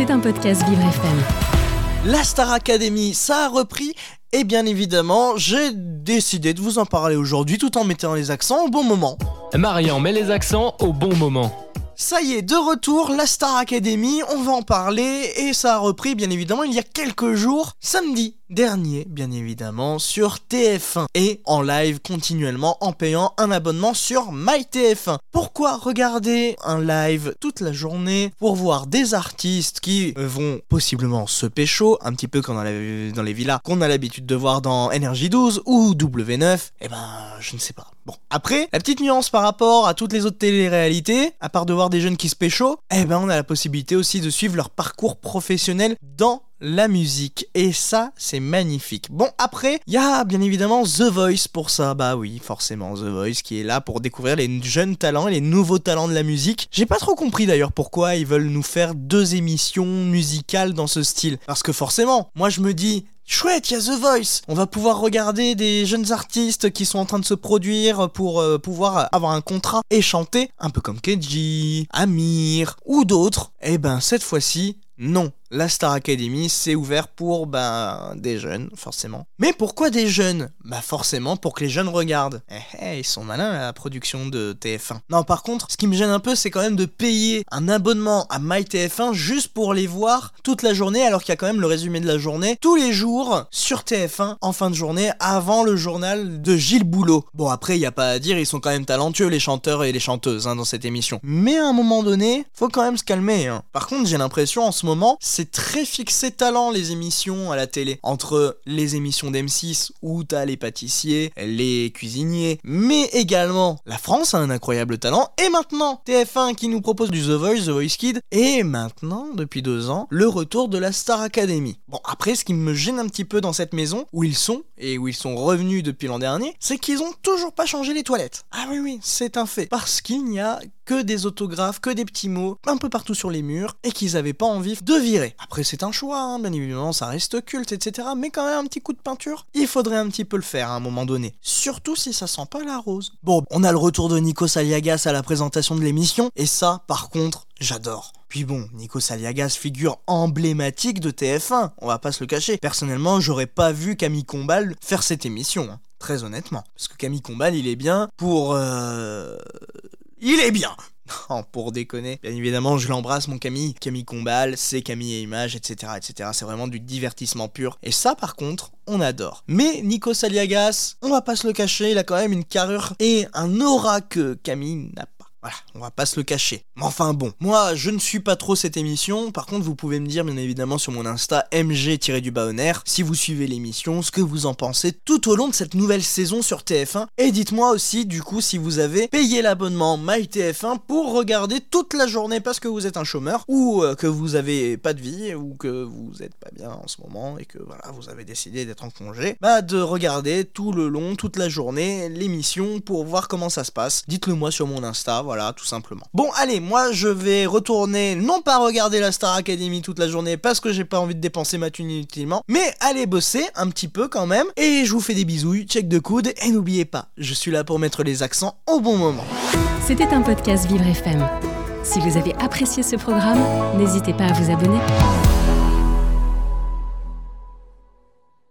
C'est un podcast Vivre FM. La Star Academy, ça a repris et bien évidemment, j'ai décidé de vous en parler aujourd'hui tout en mettant les accents au bon moment. Marian met les accents au bon moment. Ça y est, de retour, la Star Academy, on va en parler et ça a repris bien évidemment il y a quelques jours, samedi dernier bien évidemment sur TF1 et en live continuellement en payant un abonnement sur MyTF1. Pourquoi regarder un live toute la journée pour voir des artistes qui vont possiblement se pécho, un petit peu comme dans, les villas qu'on a l'habitude de voir dans Energy 12 ou W9 Eh ben, je ne sais pas. Bon, après, la petite nuance par rapport à toutes les autres télé-réalités, à part de voir des jeunes qui se pécho, eh ben on a la possibilité aussi de suivre leur parcours professionnel dans la musique. Et ça, c'est magnifique. Bon, après, il y a bien évidemment The Voice pour ça. Bah oui, forcément, The Voice qui est là pour découvrir les jeunes talents et les nouveaux talents de la musique. J'ai pas trop compris d'ailleurs pourquoi ils veulent nous faire deux émissions musicales dans ce style. Parce que forcément, moi je me dis, Chouette, il y a The Voice. On va pouvoir regarder des jeunes artistes qui sont en train de se produire pour euh, pouvoir avoir un contrat et chanter, un peu comme Kenji, Amir ou d'autres. Eh ben cette fois-ci, non, la Star Academy, c'est ouvert pour ben, des jeunes, forcément. Mais pourquoi des jeunes? Bah forcément pour que les jeunes regardent. Eh, eh, ils sont malins la production de TF1. Non, par contre, ce qui me gêne un peu, c'est quand même de payer un abonnement à MyTF1 juste pour les voir toute la journée, alors qu'il y a quand même le résumé de la journée tous les jours sur TF1 en fin de journée avant le journal de Gilles Boulot. Bon, après, il y a pas à dire, ils sont quand même talentueux les chanteurs et les chanteuses hein, dans cette émission. Mais à un moment donné, faut quand même se calmer. Hein. Par contre, j'ai l'impression en ce moment très fixé talent les émissions à la télé. Entre les émissions d'M6 où t'as les pâtissiers, les cuisiniers, mais également la France a un incroyable talent. Et maintenant, TF1 qui nous propose du The Voice, The Voice Kid. Et maintenant, depuis deux ans, le retour de la Star Academy. Bon, après, ce qui me gêne un petit peu dans cette maison, où ils sont, et où ils sont revenus depuis l'an dernier, c'est qu'ils ont toujours pas changé les toilettes. Ah oui, oui, c'est un fait. Parce qu'il n'y a que des autographes, que des petits mots, un peu partout sur les murs, et qu'ils avaient pas envie de virer. Après, c'est un choix, hein, bien évidemment, ça reste culte, etc. Mais quand même, un petit coup de peinture, il faudrait un petit peu le faire à un moment donné. Surtout si ça sent pas la rose. Bon, on a le retour de Nico Saliagas à la présentation de l'émission, et ça, par contre, j'adore. Puis bon, Nico Saliagas, figure emblématique de TF1, on va pas se le cacher. Personnellement, j'aurais pas vu Camille Combal faire cette émission, hein, très honnêtement. Parce que Camille Combal, il est bien pour... Euh il est bien Pour déconner. Bien évidemment, je l'embrasse, mon Camille. Camille Combal, c'est Camille et Images, etc., etc. C'est vraiment du divertissement pur. Et ça, par contre, on adore. Mais Nico Saliagas, on va pas se le cacher, il a quand même une carrure et un aura que Camille n'a pas voilà, on va pas se le cacher. Mais enfin bon, moi je ne suis pas trop cette émission, par contre vous pouvez me dire bien évidemment sur mon Insta mg du si vous suivez l'émission, ce que vous en pensez tout au long de cette nouvelle saison sur TF1. Et dites-moi aussi du coup si vous avez payé l'abonnement MyTF1 pour regarder toute la journée parce que vous êtes un chômeur, ou euh, que vous avez pas de vie, ou que vous êtes pas bien en ce moment, et que voilà, vous avez décidé d'être en congé, bah de regarder tout le long, toute la journée, l'émission pour voir comment ça se passe. Dites-le moi sur mon Insta voilà, tout simplement. Bon, allez, moi je vais retourner, non pas regarder la Star Academy toute la journée parce que j'ai pas envie de dépenser ma thune inutilement, mais aller bosser un petit peu quand même. Et je vous fais des bisous, check de coude, et n'oubliez pas, je suis là pour mettre les accents au bon moment. C'était un podcast Vivre FM. Si vous avez apprécié ce programme, n'hésitez pas à vous abonner.